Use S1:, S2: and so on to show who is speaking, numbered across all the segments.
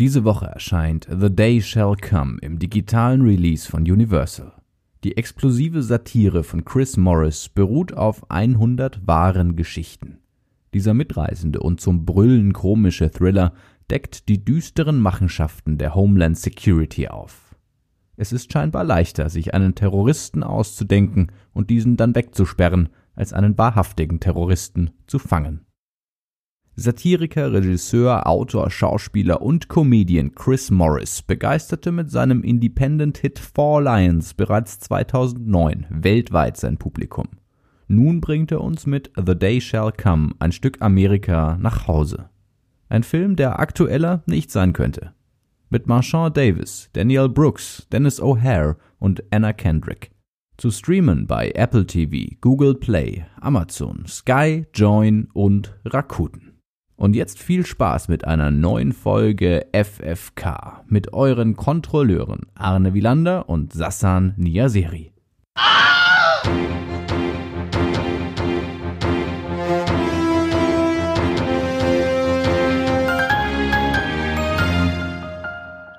S1: Diese Woche erscheint The Day Shall Come im digitalen Release von Universal. Die explosive Satire von Chris Morris beruht auf 100 wahren Geschichten. Dieser mitreißende und zum Brüllen komische Thriller deckt die düsteren Machenschaften der Homeland Security auf. Es ist scheinbar leichter, sich einen Terroristen auszudenken und diesen dann wegzusperren, als einen wahrhaftigen Terroristen zu fangen. Satiriker, Regisseur, Autor, Schauspieler und Comedian Chris Morris begeisterte mit seinem Independent-Hit Four Lions bereits 2009 weltweit sein Publikum. Nun bringt er uns mit The Day Shall Come ein Stück Amerika nach Hause. Ein Film, der aktueller nicht sein könnte. Mit Marchand Davis, Danielle Brooks, Dennis O'Hare und Anna Kendrick. Zu streamen bei Apple TV, Google Play, Amazon, Sky, Join und Rakuten. Und jetzt viel Spaß mit einer neuen Folge FFK mit euren Kontrolleuren Arne Wielander und Sassan Niaseri.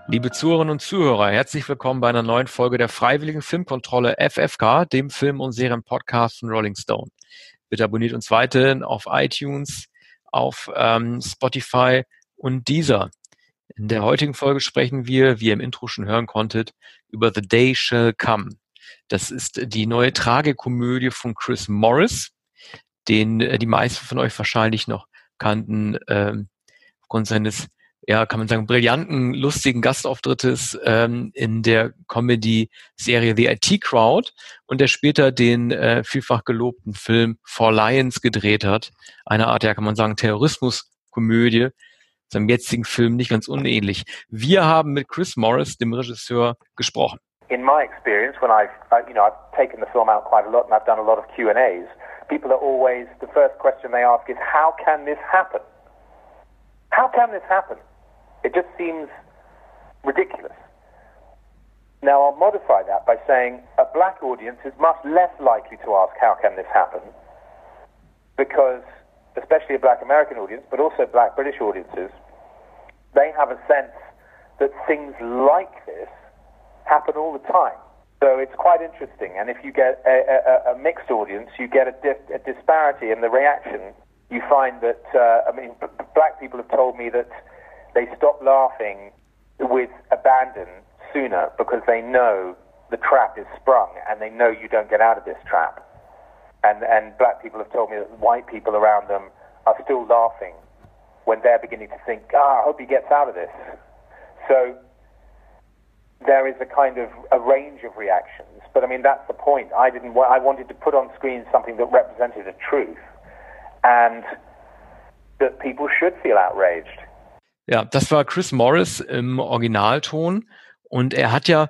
S2: Liebe Zuhörerinnen und Zuhörer, herzlich willkommen bei einer neuen Folge der Freiwilligen Filmkontrolle FFK, dem Film- und Serienpodcast von Rolling Stone. Bitte abonniert uns weiterhin auf iTunes, auf ähm, Spotify und dieser. In der heutigen Folge sprechen wir, wie ihr im Intro schon hören konntet, über The Day Shall Come. Das ist die neue Tragikomödie von Chris Morris, den äh, die meisten von euch wahrscheinlich noch kannten, ähm, aufgrund seines ja, kann man sagen, brillanten, lustigen Gastauftrittes ähm, in der Comedy-Serie The IT Crowd und der später den äh, vielfach gelobten Film For Lions gedreht hat. Eine Art, ja, kann man sagen, Terrorismus-Komödie, seinem jetzigen Film nicht ganz unähnlich. Wir haben mit Chris Morris, dem Regisseur, gesprochen.
S3: In my experience, when I've, you know, I've taken the film out quite a lot and I've done a lot of Q&As, people are always, the first question they ask is, how can this happen? How can this happen? It just seems ridiculous. Now, I'll modify that by saying a black audience is much less likely to ask, how can this happen? Because, especially a black American audience, but also black British audiences, they have a sense that things like this happen all the time. So it's quite interesting. And if you get a, a, a mixed audience, you get a, dif- a, disparity in the reaction. You find that, uh, I mean, b- black people have told me that they stop laughing with abandon sooner because they know the trap is sprung and they know you don't get out of this trap. And, and black people have told me that white people around them are still laughing when they're beginning to think, ah, I hope he gets out of this. So there is a kind of a range of reactions. But I mean, that's the point. I didn't. I wanted to put on screen something that represented a truth, and that people should feel outraged.
S2: Ja, das war Chris Morris im Originalton. Und er hat ja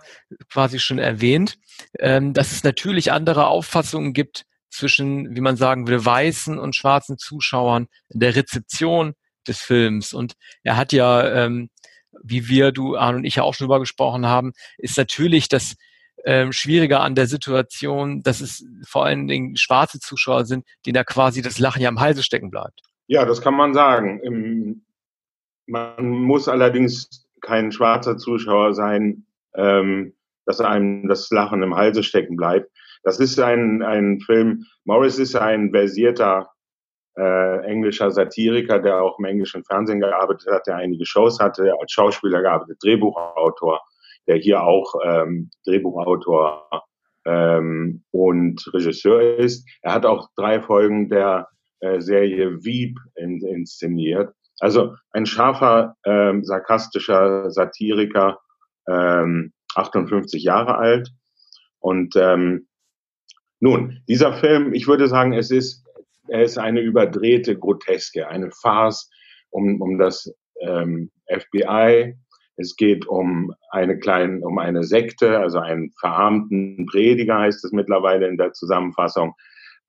S2: quasi schon erwähnt, ähm, dass es natürlich andere Auffassungen gibt zwischen, wie man sagen würde, weißen und schwarzen Zuschauern in der Rezeption des Films. Und er hat ja, ähm, wie wir, du, Arne und ich ja auch schon drüber gesprochen haben, ist natürlich das ähm, Schwierige an der Situation, dass es vor allen Dingen schwarze Zuschauer sind, denen da quasi das Lachen ja am Halse stecken bleibt.
S4: Ja, das kann man sagen. Im man muss allerdings kein schwarzer Zuschauer sein, ähm, dass einem das Lachen im Halse stecken bleibt. Das ist ein, ein Film, Morris ist ein versierter äh, englischer Satiriker, der auch im englischen Fernsehen gearbeitet hat, der einige Shows hatte, als Schauspieler gearbeitet, Drehbuchautor, der hier auch ähm, Drehbuchautor ähm, und Regisseur ist. Er hat auch drei Folgen der äh, Serie Wieb in, inszeniert. Also ein scharfer, ähm, sarkastischer Satiriker, ähm, 58 Jahre alt. Und ähm, nun, dieser Film, ich würde sagen, es ist, er ist eine überdrehte Groteske, eine Farce um, um das ähm, FBI. Es geht um eine kleine, um eine Sekte, also einen verarmten Prediger heißt es mittlerweile in der Zusammenfassung.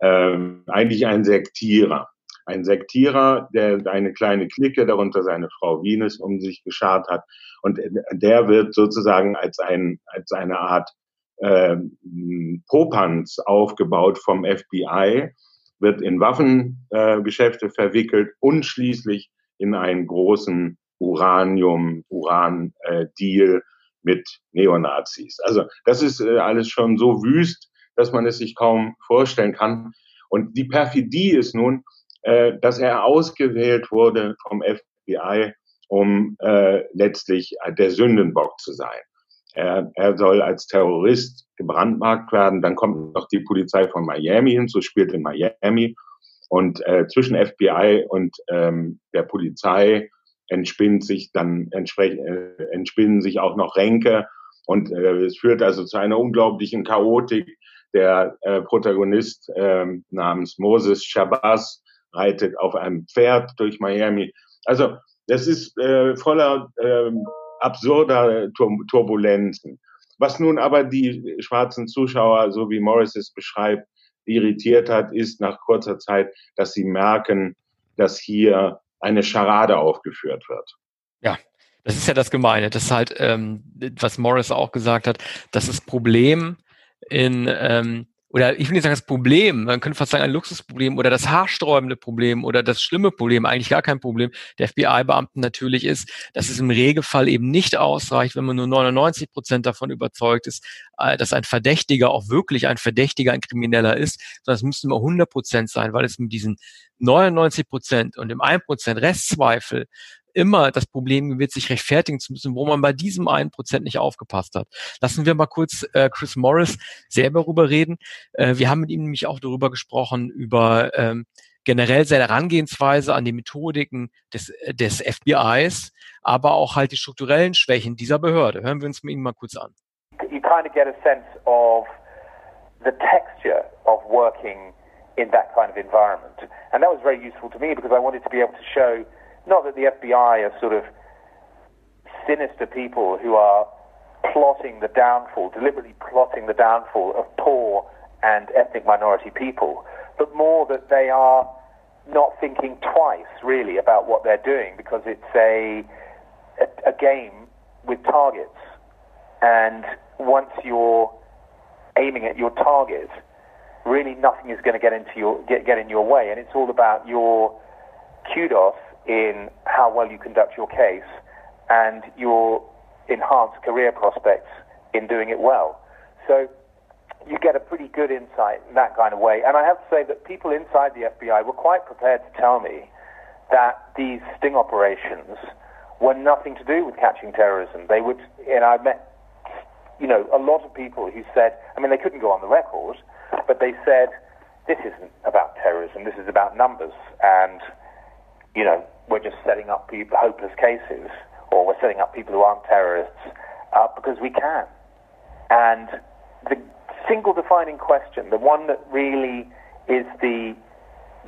S4: Ähm, eigentlich ein Sektierer ein Sektierer, der eine kleine Clique, darunter seine Frau Venus, um sich geschart hat. Und der wird sozusagen als, ein, als eine Art äh, Popanz aufgebaut vom FBI, wird in Waffengeschäfte äh, verwickelt und schließlich in einen großen Uranium, Uran-Deal äh, mit Neonazis. Also das ist äh, alles schon so wüst, dass man es sich kaum vorstellen kann. Und die Perfidie ist nun, äh, dass er ausgewählt wurde vom FBI, um äh, letztlich der Sündenbock zu sein. Er, er soll als Terrorist gebrandmarkt werden. Dann kommt noch die Polizei von Miami hinzu, spielt in Miami. Und äh, zwischen FBI und ähm, der Polizei entspinnt sich dann entsprechend äh, entspinnen sich auch noch Ränke und äh, es führt also zu einer unglaublichen Chaotik. Der äh, Protagonist äh, namens Moses Shabazz reitet auf einem Pferd durch Miami. Also das ist äh, voller äh, absurder Tur Turbulenzen. Was nun aber die schwarzen Zuschauer, so wie Morris es beschreibt, irritiert hat, ist nach kurzer Zeit, dass sie merken, dass hier eine Scharade aufgeführt wird.
S2: Ja, das ist ja das Gemeine. Das ist halt, ähm, was Morris auch gesagt hat, dass das Problem in ähm, oder ich will nicht sagen das Problem, man könnte fast sagen ein Luxusproblem oder das haarsträubende Problem oder das schlimme Problem, eigentlich gar kein Problem. Der FBI-Beamten natürlich ist, dass es im Regelfall eben nicht ausreicht, wenn man nur 99 Prozent davon überzeugt ist, äh, dass ein Verdächtiger auch wirklich ein Verdächtiger, ein Krimineller ist, sondern es müsste immer 100 Prozent sein, weil es mit diesen 99 Prozent und dem 1 Prozent Restzweifel immer das Problem wird, sich rechtfertigen zu müssen, wo man bei diesem einen Prozent nicht aufgepasst hat. Lassen wir mal kurz äh, Chris Morris selber darüber reden. Äh, wir haben mit ihm nämlich auch darüber gesprochen, über ähm, generell seine Herangehensweise an die Methodiken des, äh, des FBIs, aber auch halt die strukturellen Schwächen dieser Behörde. Hören wir uns mit ihm mal kurz an.
S3: You kind of get a sense of the texture of working in that kind of environment. And that was very useful to me because I wanted to be able to show Not that the FBI are sort of sinister people who are plotting the downfall, deliberately plotting the downfall of poor and ethnic minority people, but more that they are not thinking twice really about what they're doing because it's a, a, a game with targets. And once you're aiming at your target, really nothing is going to get into your get, get in your way, and it's all about your kudos in how well you conduct your case and your enhanced career prospects in doing it well. So you get a pretty good insight in that kind of way. And I have to say that people inside the FBI were quite prepared to tell me that these sting operations were nothing to do with catching terrorism. They would, and I met, you know, a lot of people who said, I mean, they couldn't go on the record, but they said, this isn't about terrorism, this is about numbers. And, you know, we're just setting up people, hopeless cases, or we're setting up people who aren't terrorists uh, because we can. And the single defining question, the one that really is the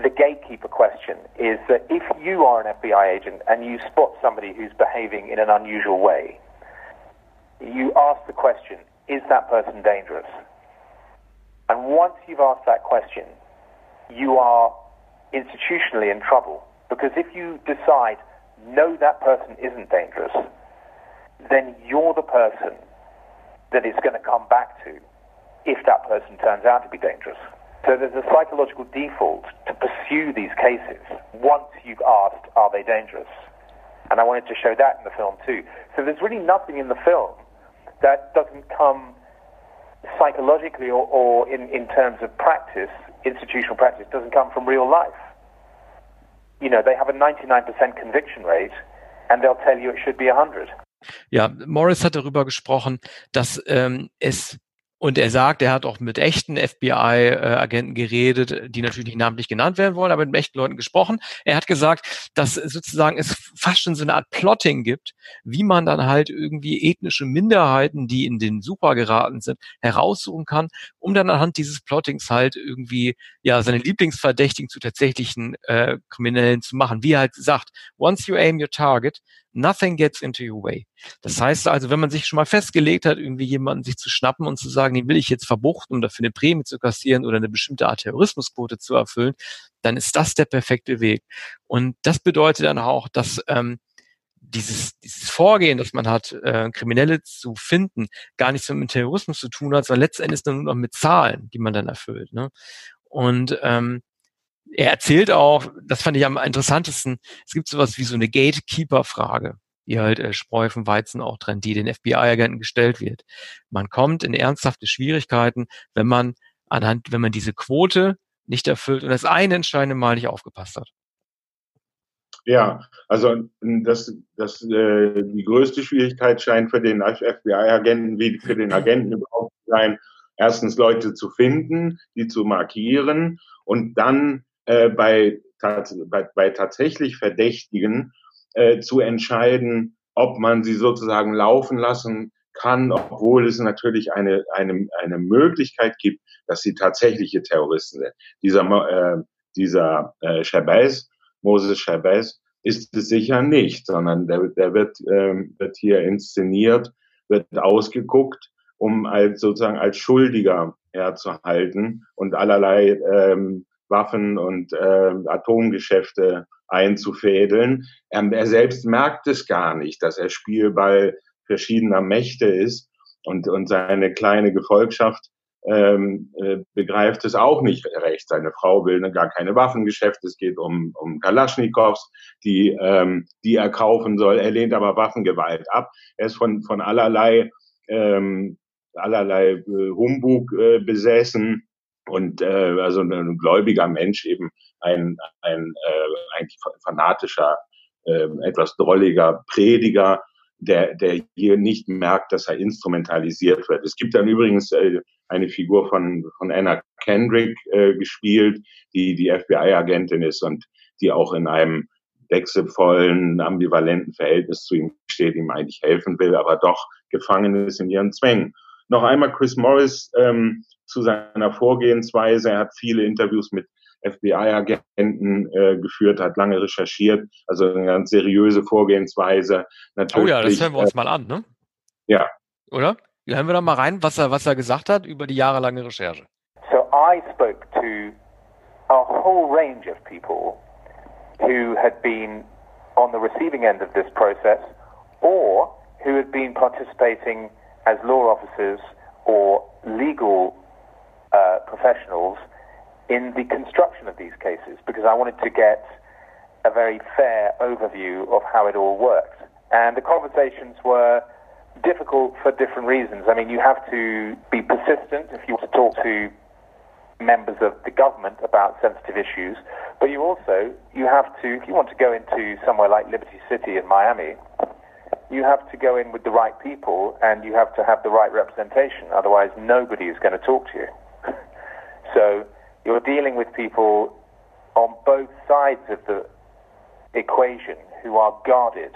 S3: the gatekeeper question, is that if you are an FBI agent and you spot somebody who's behaving in an unusual way, you ask the question, is that person dangerous? And once you've asked that question, you are institutionally in trouble because if you decide, no, that person isn't dangerous, then you're the person that it's going to come back to if that person turns out to be dangerous. So there's a psychological default to pursue these cases once you've asked, are they dangerous? And I wanted to show that in the film too. So there's really nothing in the film that doesn't come psychologically or, or in, in terms of practice, institutional practice, doesn't come from real life. You know, they have a 99% conviction rate and they'll tell you it should be 100.
S2: Ja, Morris hat darüber gesprochen, dass ähm, es und er sagt, er hat auch mit echten FBI-Agenten geredet, die natürlich nicht namentlich genannt werden wollen, aber mit echten Leuten gesprochen. Er hat gesagt, dass sozusagen es fast schon so eine Art Plotting gibt, wie man dann halt irgendwie ethnische Minderheiten, die in den Super geraten sind, heraussuchen kann, um dann anhand dieses Plottings halt irgendwie ja seine Lieblingsverdächtigen zu tatsächlichen äh, Kriminellen zu machen. Wie er halt sagt, once you aim your target, Nothing gets into your way. Das heißt also, wenn man sich schon mal festgelegt hat, irgendwie jemanden sich zu schnappen und zu sagen, den will ich jetzt verbuchten, um dafür eine Prämie zu kassieren oder eine bestimmte Art Terrorismusquote zu erfüllen, dann ist das der perfekte Weg. Und das bedeutet dann auch, dass ähm, dieses, dieses Vorgehen, das man hat, äh, Kriminelle zu finden, gar nichts mit Terrorismus zu tun hat, sondern letztendlich nur noch mit Zahlen, die man dann erfüllt. Ne? Und ähm, er erzählt auch, das fand ich am interessantesten, es gibt sowas wie so eine Gatekeeper-Frage. Die halt äh, Spreu vom Weizen auch trennt, die den FBI-Agenten gestellt wird. Man kommt in ernsthafte Schwierigkeiten, wenn man anhand, wenn man diese Quote nicht erfüllt und das eine entscheidende Mal nicht aufgepasst hat.
S4: Ja, also das, das, äh, die größte Schwierigkeit scheint für den FBI-Agenten wie für den Agenten überhaupt zu sein, erstens Leute zu finden, die zu markieren und dann äh, bei, bei, bei tatsächlich Verdächtigen äh, zu entscheiden, ob man sie sozusagen laufen lassen kann, obwohl es natürlich eine, eine, eine Möglichkeit gibt, dass sie tatsächliche Terroristen sind. Dieser, äh, dieser äh, Chabez, Moses Chabez, ist es sicher nicht, sondern der, der wird, ähm, wird hier inszeniert, wird ausgeguckt, um als sozusagen als Schuldiger herzuhalten und allerlei ähm, Waffen und äh, Atomgeschäfte einzufädeln. Er, er selbst merkt es gar nicht, dass er Spielball verschiedener Mächte ist und, und seine kleine Gefolgschaft ähm, äh, begreift es auch nicht recht. Seine Frau will gar keine Waffengeschäfte. Es geht um, um Kalaschnikows, die, ähm, die er kaufen soll. Er lehnt aber Waffengewalt ab. Er ist von, von allerlei, ähm, allerlei äh, Humbug äh, besessen und äh, also ein, gläubiger Mensch eben ein, ein äh, eigentlich fanatischer, äh, etwas drolliger Prediger, der, der hier nicht merkt, dass er instrumentalisiert wird. Es gibt dann übrigens äh, eine Figur von, von Anna Kendrick äh, gespielt, die die FBI-Agentin ist und die auch in einem wechselvollen, ambivalenten Verhältnis zu ihm steht, ihm eigentlich helfen will, aber doch gefangen ist in ihren Zwängen. Noch einmal Chris Morris ähm, zu seiner Vorgehensweise. Er hat viele Interviews mit FBI-Agenten äh, geführt, hat lange recherchiert, also eine ganz seriöse Vorgehensweise.
S2: Natürlich, oh ja, das hören wir uns äh, mal an, ne?
S4: Ja.
S2: Oder? Hören wir doch mal rein, was er, was er gesagt hat über die jahrelange Recherche.
S3: So I spoke to a whole range of people who had been on the receiving end of this process or who had been participating as law officers or legal uh, professionals in the construction of these cases because I wanted to get a very fair overview of how it all worked. And the conversations were difficult for different reasons. I mean, you have to be persistent if you want to talk to members of the government about sensitive issues, but you also you have to if you want to go into somewhere like Liberty City in Miami, you have to go in with the right people and you have to have the right representation. Otherwise, nobody is going to talk to you. So you're dealing with people on both sides of the equation who are guarded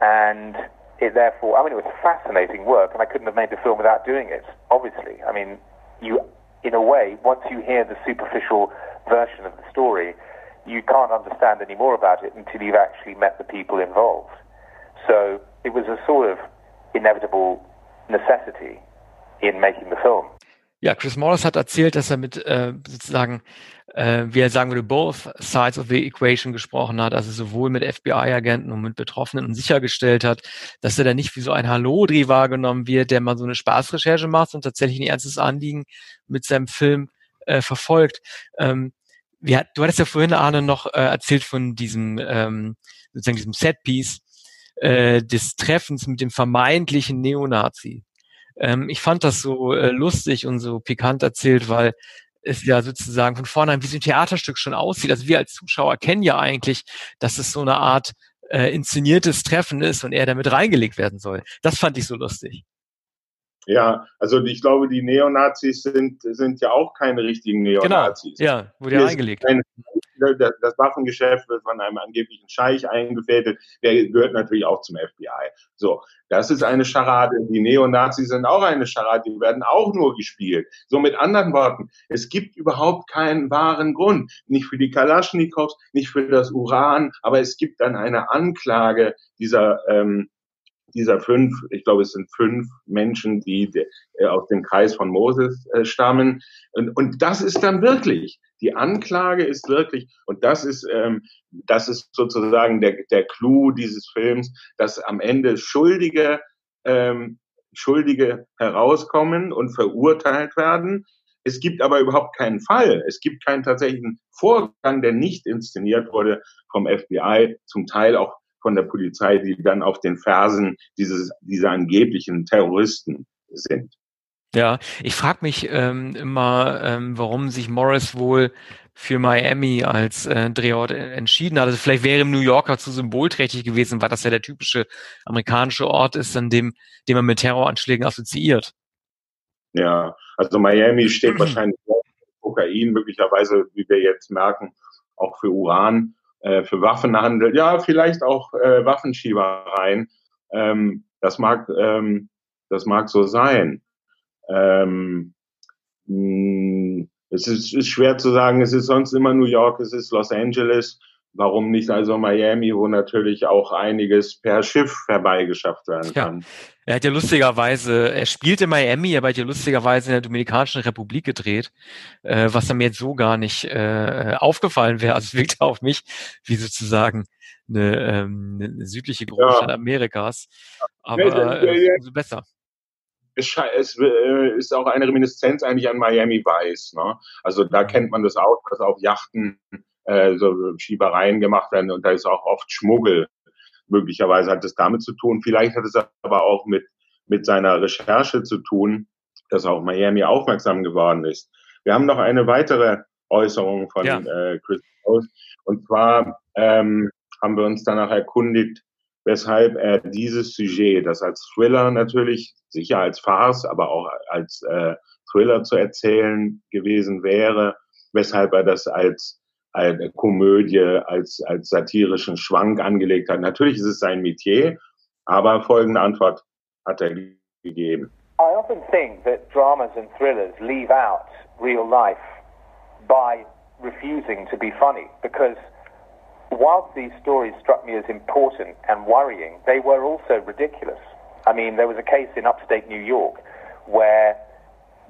S3: and it therefore, I mean, it was fascinating work, and I couldn't have made the film without doing it. Obviously, I mean, you, in a way, once you hear the superficial version of the story, you can't understand any more about it until you've actually met the people involved. So it was a sort of inevitable necessity in making the film.
S2: Ja, Chris Morris hat erzählt, dass er mit äh, sozusagen, äh, wie er sagen würde, both sides of the equation gesprochen hat, also sowohl mit FBI-Agenten und mit Betroffenen und sichergestellt hat, dass er da nicht wie so ein Hallodri wahrgenommen wird, der mal so eine Spaßrecherche macht und tatsächlich ein ernstes Anliegen mit seinem Film äh, verfolgt. Ähm, wir, du hattest ja vorhin, Arne, noch äh, erzählt von diesem, ähm, sozusagen diesem Setpiece äh, des Treffens mit dem vermeintlichen Neonazi. Ähm, ich fand das so äh, lustig und so pikant erzählt, weil es ja sozusagen von vornherein wie so ein Theaterstück schon aussieht. Also wir als Zuschauer kennen ja eigentlich, dass es so eine Art äh, inszeniertes Treffen ist und er damit reingelegt werden soll. Das fand ich so lustig.
S4: Ja, also ich glaube, die Neonazis sind, sind ja auch keine richtigen genau, Neonazis.
S2: Genau, ja, wurde ja eingelegt. Eine,
S4: das Waffengeschäft wird von einem angeblichen Scheich eingefädelt, der gehört natürlich auch zum FBI. So, das ist eine Scharade. Die Neonazis sind auch eine Scharade, die werden auch nur gespielt. So mit anderen Worten, es gibt überhaupt keinen wahren Grund. Nicht für die Kalaschnikows, nicht für das Uran, aber es gibt dann eine Anklage dieser ähm, dieser fünf, ich glaube, es sind fünf Menschen, die äh, aus dem Kreis von Moses äh, stammen. Und, und das ist dann wirklich, die Anklage ist wirklich, und das ist, ähm, das ist sozusagen der, der Clou dieses Films, dass am Ende Schuldige, ähm, Schuldige herauskommen und verurteilt werden. Es gibt aber überhaupt keinen Fall. Es gibt keinen tatsächlichen Vorgang, der nicht inszeniert wurde vom FBI, zum Teil auch von der Polizei, die dann auf den Fersen dieses, dieser angeblichen Terroristen sind.
S2: Ja, ich frage mich ähm, immer, ähm, warum sich Morris wohl für Miami als äh, Drehort entschieden hat. Also vielleicht wäre New Yorker zu symbolträchtig gewesen, weil das ja der typische amerikanische Ort ist, an dem, den man mit Terroranschlägen assoziiert.
S4: Ja, also Miami steht wahrscheinlich für Kokain, möglicherweise, wie wir jetzt merken, auch für Uran, äh, für Waffenhandel, ja, vielleicht auch äh, Waffenschiebereien. Ähm, das mag, ähm, das mag so sein. Ähm, mh, hm, es ist, ist schwer zu sagen, es ist sonst immer New York, es ist Los Angeles. Warum nicht also Miami, wo natürlich auch einiges per Schiff herbeigeschafft werden kann? Ja.
S2: Er hat ja lustigerweise, er spielt in Miami, aber hat ja lustigerweise in der Dominikanischen Republik gedreht, äh, was mir jetzt so gar nicht äh, aufgefallen wäre. Also es wirkt auf mich wie sozusagen eine, ähm, eine südliche Großstadt ja. Amerikas. Aber äh, umso besser
S4: es, äh, ist auch eine Reminiszenz eigentlich an Miami Vice. Ne? Also da mhm. kennt man das auch, dass auf Yachten äh, so Schiebereien gemacht werden und da ist auch oft Schmuggel. Möglicherweise hat es damit zu tun. Vielleicht hat es aber auch mit, mit seiner Recherche zu tun, dass auch Miami aufmerksam geworden ist. Wir haben noch eine weitere Äußerung von ja. äh, Chris Rose. Und zwar ähm, haben wir uns danach erkundigt, weshalb er dieses Sujet, das als Thriller natürlich, sicher als Farce, aber auch als äh, Thriller zu erzählen gewesen wäre, weshalb er das als eine Komödie, als, als satirischen Schwank angelegt hat. Natürlich ist es sein Metier, aber folgende Antwort hat er gegeben.
S3: I often think that dramas and thrillers leave out real life by refusing to be funny because whilst these stories struck me as important and worrying, they were also ridiculous. I mean, there was a case in upstate New York where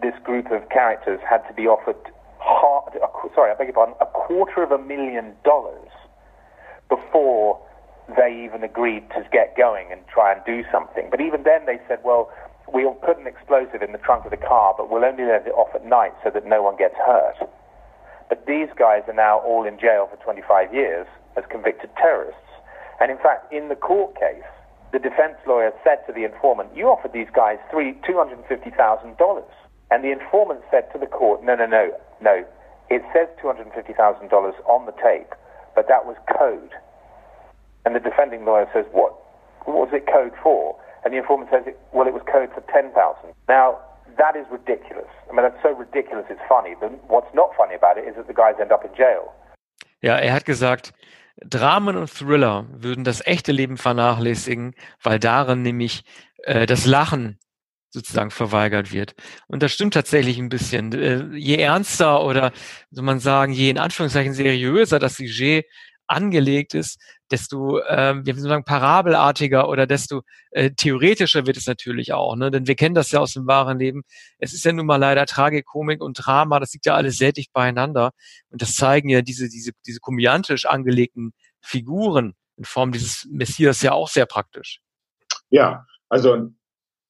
S3: this group of characters had to be offered, half, sorry, I beg your pardon, a quarter of a million dollars before they even agreed to get going and try and do something. But even then, they said, well, we'll put an explosive in the trunk of the car, but we'll only let it off at night so that no one gets hurt. But these guys are now all in jail for 25 years as convicted terrorists. And in fact, in the court case, the defense lawyer said to the informant, You offered these guys three, $250,000. And the informant said to the court, No, no, no, no. It says $250,000 on the tape, but that was code. And the defending lawyer says, What? What was it code for? And the informant says, Well, it was code for 10000 Now, that is ridiculous. I mean, that's so ridiculous it's funny. But what's not funny about it is that the guys end up in jail.
S2: Ja, er hat gesagt, Dramen und Thriller würden das echte Leben vernachlässigen, weil darin nämlich äh, das Lachen sozusagen verweigert wird. Und das stimmt tatsächlich ein bisschen. Äh, je ernster oder, soll man sagen, je in Anführungszeichen seriöser das Sujet angelegt ist, desto, ähm, sagen, parabelartiger oder desto äh, theoretischer wird es natürlich auch. Ne? Denn wir kennen das ja aus dem wahren Leben. Es ist ja nun mal leider Tragikomik und Drama, das liegt ja alles sehr dicht beieinander. Und das zeigen ja diese, diese, diese komödiantisch angelegten Figuren in Form dieses Messias ja auch sehr praktisch.
S4: Ja, also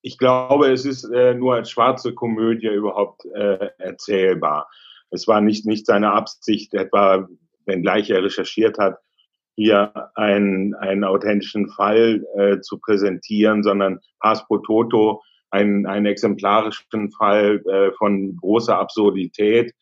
S4: ich glaube, es ist äh, nur als schwarze Komödie überhaupt äh, erzählbar. Es war nicht, nicht seine Absicht, etwa, wenngleich er recherchiert hat, hier einen, einen authentischen Fall äh, zu präsentieren, sondern Pass pro Toto, einen, einen exemplarischen Fall äh, von großer Absurdität.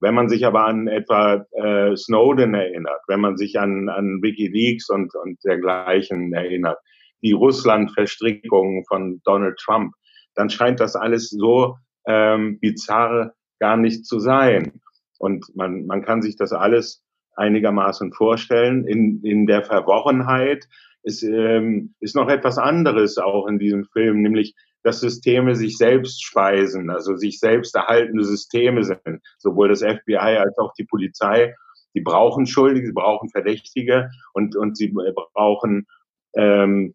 S4: Wenn man sich aber an etwa äh, Snowden erinnert, wenn man sich an, an WikiLeaks und, und dergleichen erinnert, die Russland-Verstrickungen von Donald Trump, dann scheint das alles so ähm, bizarr gar nicht zu sein. Und man, man kann sich das alles einigermaßen vorstellen. In, in der Verworrenheit ist, ähm, ist noch etwas anderes auch in diesem Film, nämlich dass Systeme sich selbst speisen, also sich selbst erhaltende Systeme sind. Sowohl das FBI als auch die Polizei. Die brauchen Schuldige, sie brauchen Verdächtige und, und sie brauchen, ähm,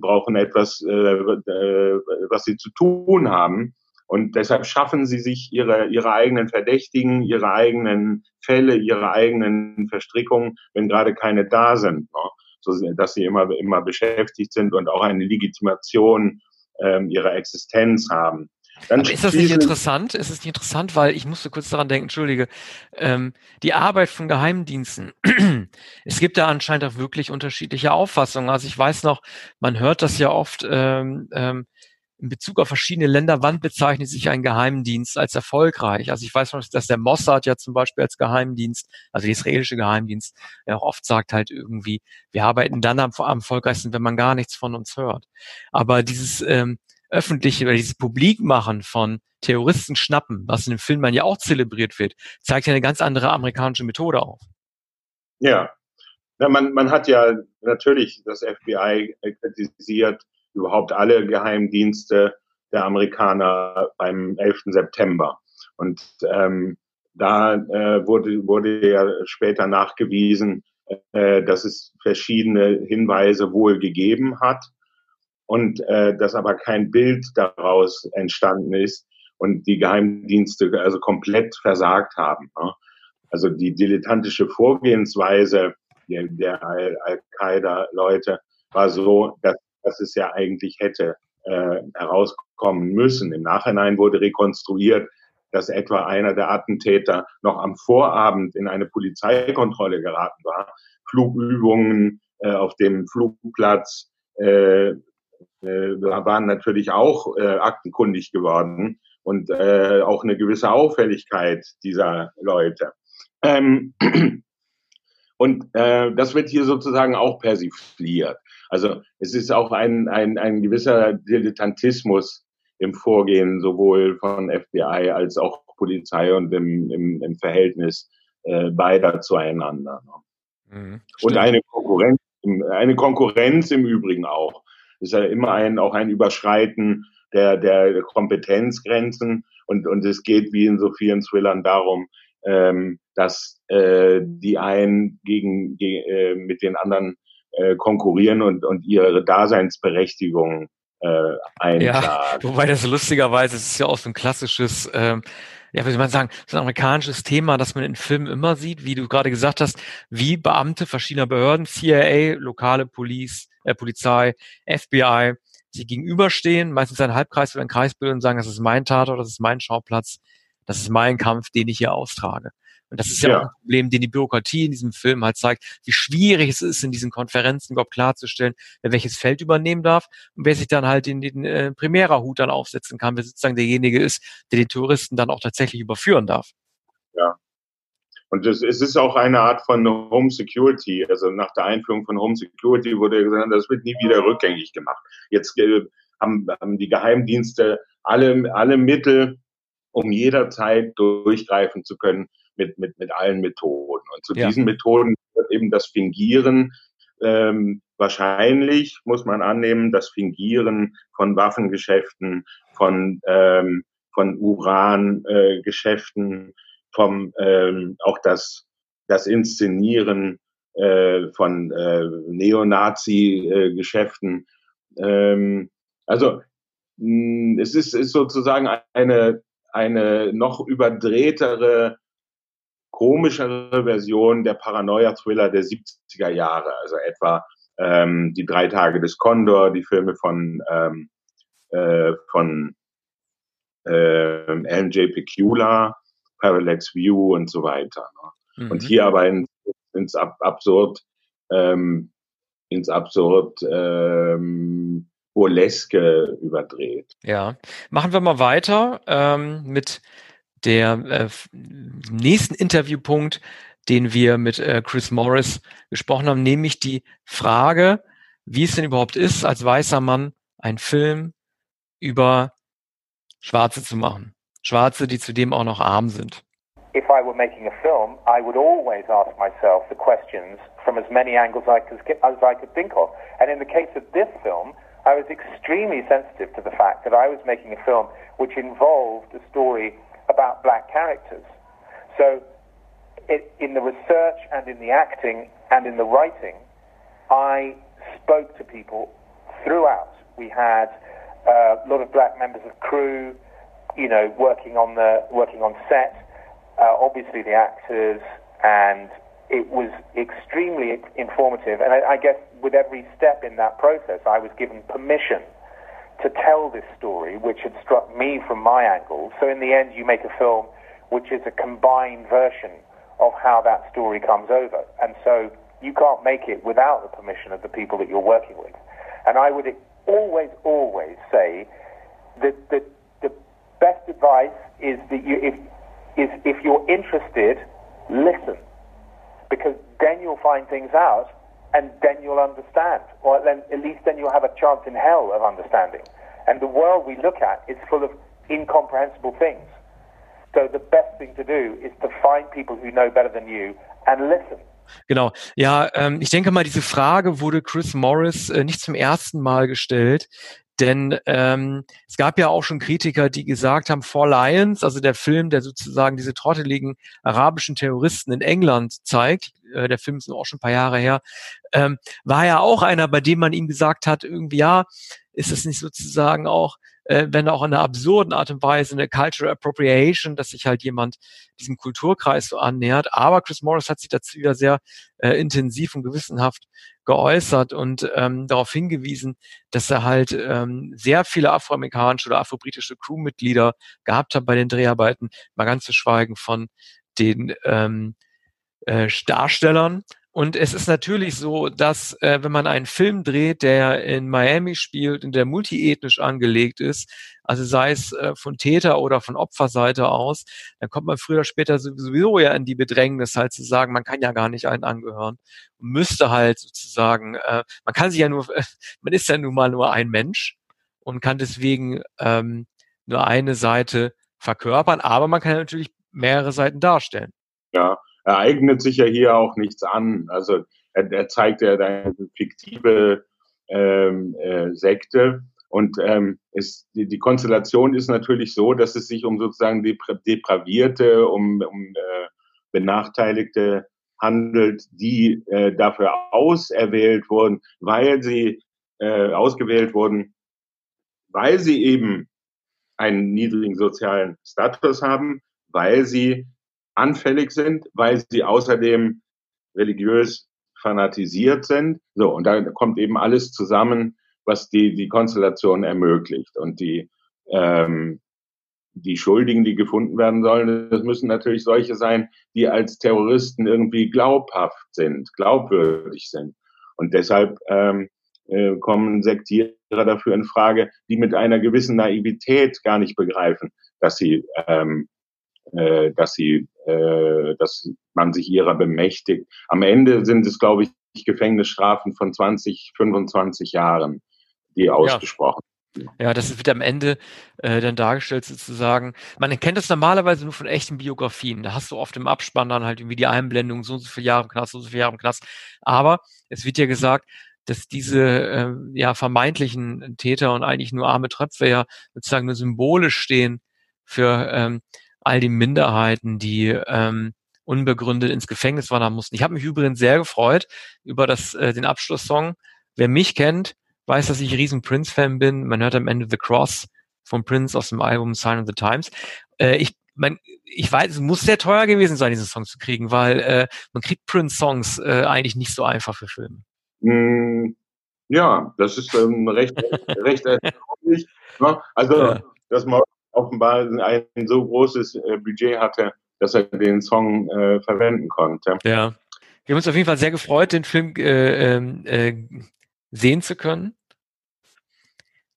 S4: brauchen etwas, äh, äh, was sie zu tun haben. Und deshalb schaffen sie sich ihre, ihre eigenen Verdächtigen, ihre eigenen Fälle, ihre eigenen Verstrickungen, wenn gerade keine da sind, ne? so dass sie immer, immer beschäftigt sind und auch eine Legitimation ähm, ihrer Existenz haben.
S2: Dann ist das nicht interessant? Ist es nicht interessant, weil ich musste kurz daran denken, entschuldige, ähm, die Arbeit von Geheimdiensten. es gibt da anscheinend auch wirklich unterschiedliche Auffassungen. Also ich weiß noch, man hört das ja oft ähm, ähm, in Bezug auf verschiedene Länder, wann bezeichnet sich ein Geheimdienst als erfolgreich? Also ich weiß noch, dass der Mossad ja zum Beispiel als Geheimdienst, also der israelische Geheimdienst, ja auch oft sagt halt irgendwie, wir arbeiten dann am, am erfolgreichsten, wenn man gar nichts von uns hört. Aber dieses ähm, öffentliche oder dieses Publikmachen von Terroristen schnappen, was in dem Film ja auch zelebriert wird, zeigt ja eine ganz andere amerikanische Methode auf.
S4: Ja, ja man, man hat ja natürlich das FBI kritisiert, überhaupt alle Geheimdienste der Amerikaner beim 11. September. Und ähm, da äh, wurde, wurde ja später nachgewiesen, äh, dass es verschiedene Hinweise wohl gegeben hat und äh, dass aber kein Bild daraus entstanden ist und die Geheimdienste also komplett versagt haben. Ne? Also die dilettantische Vorgehensweise der, der Al-Qaida-Leute war so, dass dass es ja eigentlich hätte äh, herauskommen müssen. Im Nachhinein wurde rekonstruiert, dass etwa einer der Attentäter noch am Vorabend in eine Polizeikontrolle geraten war, Flugübungen äh, auf dem Flugplatz äh, waren natürlich auch äh, aktenkundig geworden und äh, auch eine gewisse Auffälligkeit dieser Leute. Ähm, und äh, das wird hier sozusagen auch persifliert. Also es ist auch ein, ein, ein gewisser Dilettantismus im Vorgehen sowohl von FBI als auch Polizei und im, im, im Verhältnis äh, beider zueinander. Mhm, und eine Konkurrenz, eine Konkurrenz im Übrigen auch. Ist ja immer ein, auch ein Überschreiten der, der Kompetenzgrenzen und, und es geht wie in so vielen Thrillern darum, ähm, dass äh, die einen gegen, gegen äh, mit den anderen äh, konkurrieren und, und ihre Daseinsberechtigung äh, einklagen.
S2: Ja, wobei das lustigerweise, es ist ja auch so ein klassisches, ähm, ja, wie soll man sagen, so ein amerikanisches Thema, das man in Filmen immer sieht, wie du gerade gesagt hast, wie Beamte verschiedener Behörden, CIA, lokale Police, äh, Polizei, FBI, sie gegenüberstehen, meistens ein Halbkreis oder ein Kreis bilden und sagen, das ist mein Tatort, das ist mein Schauplatz, das ist mein Kampf, den ich hier austrage. Und das ist ja, ja, auch ein Problem, den die Bürokratie in diesem Film halt zeigt, wie schwierig es ist, in diesen Konferenzen überhaupt klarzustellen, wer welches Feld übernehmen darf und wer sich dann halt in den äh, Primärerhut dann aufsetzen kann, wer sozusagen derjenige ist, der die Touristen dann auch tatsächlich überführen darf.
S4: Ja. Und es, es ist auch eine Art von Home Security. Also nach der Einführung von Home Security wurde gesagt, das wird nie wieder rückgängig gemacht. Jetzt äh, haben, haben die Geheimdienste alle, alle Mittel, um jederzeit durchgreifen zu können mit, mit, mit allen Methoden. Und zu ja. diesen Methoden wird eben das Fingieren ähm, wahrscheinlich, muss man annehmen, das Fingieren von Waffengeschäften, von, ähm, von Urangeschäften, äh, vom ähm, auch das, das Inszenieren äh, von äh, Neonazi-Geschäften. Ähm, also mh, es ist, ist sozusagen eine, eine noch überdrehtere komischere Version der Paranoia-Thriller der 70er Jahre, also etwa ähm, die drei Tage des Condor, die Filme von ähm, äh, von äh, Alan J. Pecula, Parallax View und so weiter. Ne? Mhm. Und hier aber in, ins Ab Absurd, ähm, ins Absurd ähm, Burleske überdreht.
S2: Ja, machen wir mal weiter ähm, mit der äh, nächsten Interviewpunkt, den wir mit äh, Chris Morris gesprochen haben, nämlich die Frage, wie es denn überhaupt ist, als weißer Mann einen Film über Schwarze zu machen. Schwarze, die zudem auch noch arm sind.
S3: If I were making a film, I would always ask myself the questions from as many angles I could, as I could think of. And in the case of this film, I was extremely sensitive to the fact that I was making a film which involved a story about black characters. So, it, in the research and in the acting and in the writing, I spoke to people throughout. We had uh, a lot of black members of crew, you know, working on the working on set. Uh, obviously, the actors, and it was extremely informative. And I, I guess with every step in that process, I was given permission to tell this story, which had struck me from my angle. So in the end, you make a film which is a combined version of how that story comes over. And so you can't make it without the permission of the people that you're working with. And I would always, always say that the best advice is that you, if, is if you're interested, listen. Because then you'll find things out and then you'll understand. Or then, at least then you'll have a chance in hell of understanding. And the world we look at is full of incomprehensible things. So the best thing to do is to find people who know better than you and listen.
S2: Genau. Ja, ähm, ich denke mal, diese Frage wurde Chris Morris äh, nicht zum ersten Mal gestellt. Denn ähm, es gab ja auch schon Kritiker, die gesagt haben, Four Lions, also der Film, der sozusagen diese trotteligen arabischen Terroristen in England zeigt, äh, der Film ist auch schon ein paar Jahre her, ähm, war ja auch einer, bei dem man ihm gesagt hat, irgendwie, ja, ist es nicht sozusagen auch äh, wenn auch in einer absurden Art und Weise eine Cultural Appropriation, dass sich halt jemand diesem Kulturkreis so annähert. Aber Chris Morris hat sich dazu wieder sehr äh, intensiv und gewissenhaft geäußert und ähm, darauf hingewiesen, dass er halt ähm, sehr viele afroamerikanische oder afrobritische Crewmitglieder gehabt hat bei den Dreharbeiten, mal ganz zu schweigen von den ähm, äh, Darstellern und es ist natürlich so, dass äh, wenn man einen Film dreht, der in Miami spielt und der multiethnisch angelegt ist, also sei es äh, von Täter oder von Opferseite aus, dann kommt man früher oder später sowieso ja in die Bedrängnis, halt zu sagen, man kann ja gar nicht einen angehören und müsste halt sozusagen, äh, man kann sich ja nur, äh, man ist ja nun mal nur ein Mensch und kann deswegen ähm, nur eine Seite verkörpern, aber man kann natürlich mehrere Seiten darstellen.
S4: Ja, er eignet sich ja hier auch nichts an. Also er, er zeigt ja eine fiktive ähm, äh, Sekte. Und ähm, ist, die, die Konstellation ist natürlich so, dass es sich um sozusagen Depravierte, um, um äh, Benachteiligte handelt, die äh, dafür auserwählt wurden, weil sie äh, ausgewählt wurden, weil sie eben einen niedrigen sozialen Status haben, weil sie anfällig sind, weil sie außerdem religiös fanatisiert sind. So, und da kommt eben alles zusammen, was die, die Konstellation ermöglicht. Und die, ähm, die Schuldigen, die gefunden werden sollen, das müssen natürlich solche sein, die als Terroristen irgendwie glaubhaft sind, glaubwürdig sind. Und deshalb ähm, äh, kommen Sektierer dafür in Frage, die mit einer gewissen Naivität gar nicht begreifen, dass sie ähm, äh, dass sie, äh, dass man sich ihrer bemächtigt. Am Ende sind es, glaube ich, Gefängnisstrafen von 20, 25 Jahren, die ausgesprochen
S2: ja, das wird am Ende äh, dann dargestellt sozusagen. Man kennt das normalerweise nur von echten Biografien. Da hast du oft im Abspann dann halt irgendwie die Einblendung, so und so viele Jahre im Knast, so und so viele Jahre im Knast. Aber es wird ja gesagt, dass diese äh, ja vermeintlichen Täter und eigentlich nur arme Tröpfe ja sozusagen nur symbolisch stehen für ähm, all die Minderheiten, die ähm, unbegründet ins Gefängnis wandern mussten. Ich habe mich übrigens sehr gefreut über das, äh, den Abschlusssong. Wer mich kennt, weiß, dass ich riesen Prince-Fan bin. Man hört am Ende The Cross von Prince aus dem Album Sign of the Times. Äh, ich, mein, ich weiß, es muss sehr teuer gewesen sein, diesen Song zu kriegen, weil äh, man kriegt Prince-Songs äh, eigentlich nicht so einfach für Filme.
S4: Mm, ja, das ist ähm, recht, recht erstaunlich. Ne? Also, ja. dass man offenbar ein so großes äh, Budget hatte, dass er den Song äh, verwenden konnte.
S2: Ja. Wir haben uns auf jeden Fall sehr gefreut, den Film äh, ähm, äh, sehen zu können.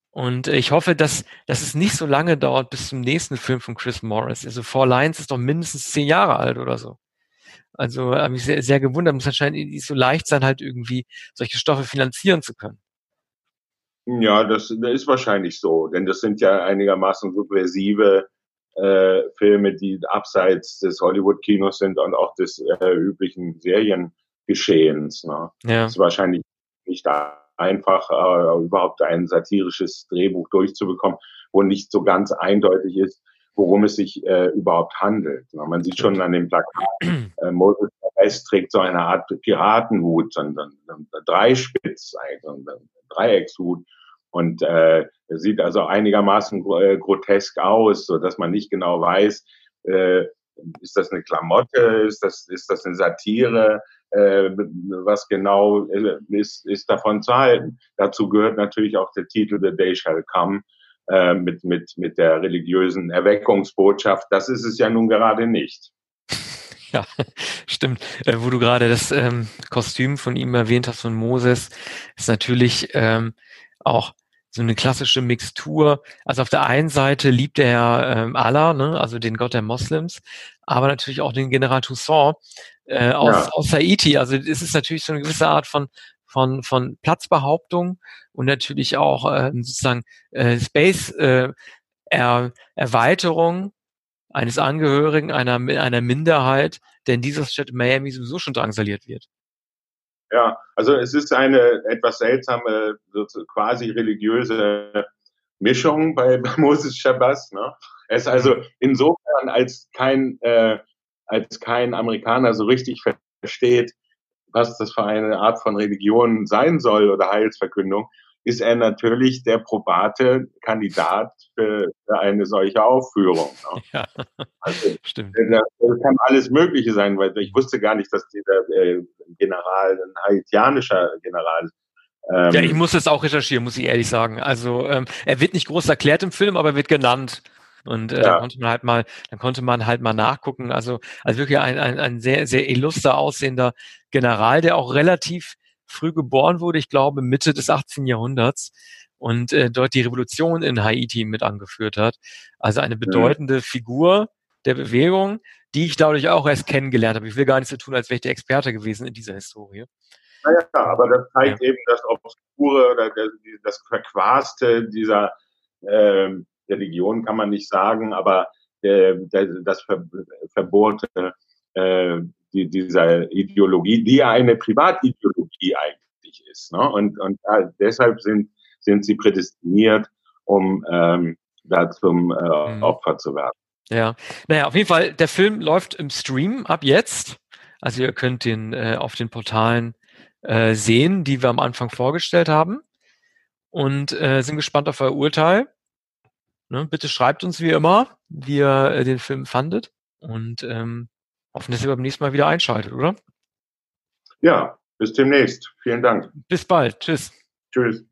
S2: Und ich hoffe, dass, dass es nicht so lange dauert bis zum nächsten Film von Chris Morris. Also Four Lines ist doch mindestens zehn Jahre alt oder so. Also habe mich sehr, sehr gewundert. Muss anscheinend nicht so leicht sein, halt irgendwie solche Stoffe finanzieren zu können.
S4: Ja, das, das ist wahrscheinlich so, denn das sind ja einigermaßen subversive äh, Filme, die abseits des Hollywood-Kinos sind und auch des äh, üblichen Seriengeschehens. Ne? Ja. Es ist wahrscheinlich nicht einfach, äh, überhaupt ein satirisches Drehbuch durchzubekommen, wo nicht so ganz eindeutig ist, worum es sich äh, überhaupt handelt. Ne? Man sieht schon an dem Plakat, äh, Moses West trägt so eine Art Piratenhut, so ein, ein Dreispitz, so ein Dreieckshut und äh, sieht also einigermaßen äh, grotesk aus, so dass man nicht genau weiß, äh, ist das eine Klamotte, ist das, ist das eine Satire, äh, was genau äh, ist, ist davon zu halten. Dazu gehört natürlich auch der Titel The Day Shall Come äh, mit, mit, mit der religiösen Erweckungsbotschaft. Das ist es ja nun gerade nicht.
S2: Ja, stimmt. Äh, wo du gerade das ähm, Kostüm von ihm erwähnt hast, von Moses, ist natürlich ähm, auch so eine klassische Mixtur. Also auf der einen Seite liebt er ähm, Allah, ne, also den Gott der Moslems, aber natürlich auch den General Toussaint äh, aus, ja. aus Haiti. Also es ist natürlich so eine gewisse Art von von von Platzbehauptung und natürlich auch äh, sozusagen äh, Space äh, er, Erweiterung eines Angehörigen einer einer Minderheit, der in dieser Stadt Miami sowieso schon drangsaliert wird.
S4: Ja, also es ist eine etwas seltsame, so quasi religiöse Mischung bei Moses Shabazz. Ne? Er ist also mhm. insofern als kein äh, als kein Amerikaner so richtig versteht, was das für eine Art von Religion sein soll oder Heilsverkündung, ist er natürlich der probate Kandidat für, für eine solche Aufführung. Ne? Ja, also, stimmt. Das, das, kann alles Mögliche sein, weil ich wusste gar nicht, dass dieser äh, General ein haitianischer General ist.
S2: Ähm, ja, ich muss es auch recherchieren, muss ich ehrlich sagen. Also ähm, er wird nicht groß erklärt im Film, aber er wird genannt. Und äh, ja. dann konnte man halt mal, dann konnte man halt mal nachgucken. Also, also wirklich ein, ein, ein sehr, sehr illuster aussehender General, der auch relativ früh geboren wurde, ich glaube Mitte des 18. Jahrhunderts und äh, dort die Revolution in Haiti mit angeführt hat. Also eine mhm. bedeutende mhm. Figur der Bewegung, die ich dadurch auch erst kennengelernt habe. Ich will gar nicht so tun, als wäre ich der Experte gewesen in dieser Historie.
S4: Naja, aber das zeigt ja. eben das Obskure oder das Verquaste dieser ähm, Religion kann man nicht sagen, aber äh, das Ver Verbote äh, die, dieser Ideologie, die ja eine Privatideologie eigentlich ist. Ne? Und, und äh, deshalb sind, sind sie prädestiniert, um ähm, da zum äh, mhm. Opfer zu werden.
S2: Ja, naja, auf jeden Fall, der Film läuft im Stream ab jetzt. Also ihr könnt den äh, auf den Portalen äh, sehen, die wir am Anfang vorgestellt haben. Und äh, sind gespannt auf euer Urteil. Ne, bitte schreibt uns wie immer, wie ihr äh, den Film fandet. Und ähm, hoffen, dass ihr beim nächsten Mal wieder einschaltet, oder?
S4: Ja, bis demnächst. Vielen Dank.
S2: Bis bald. Tschüss.
S4: Tschüss.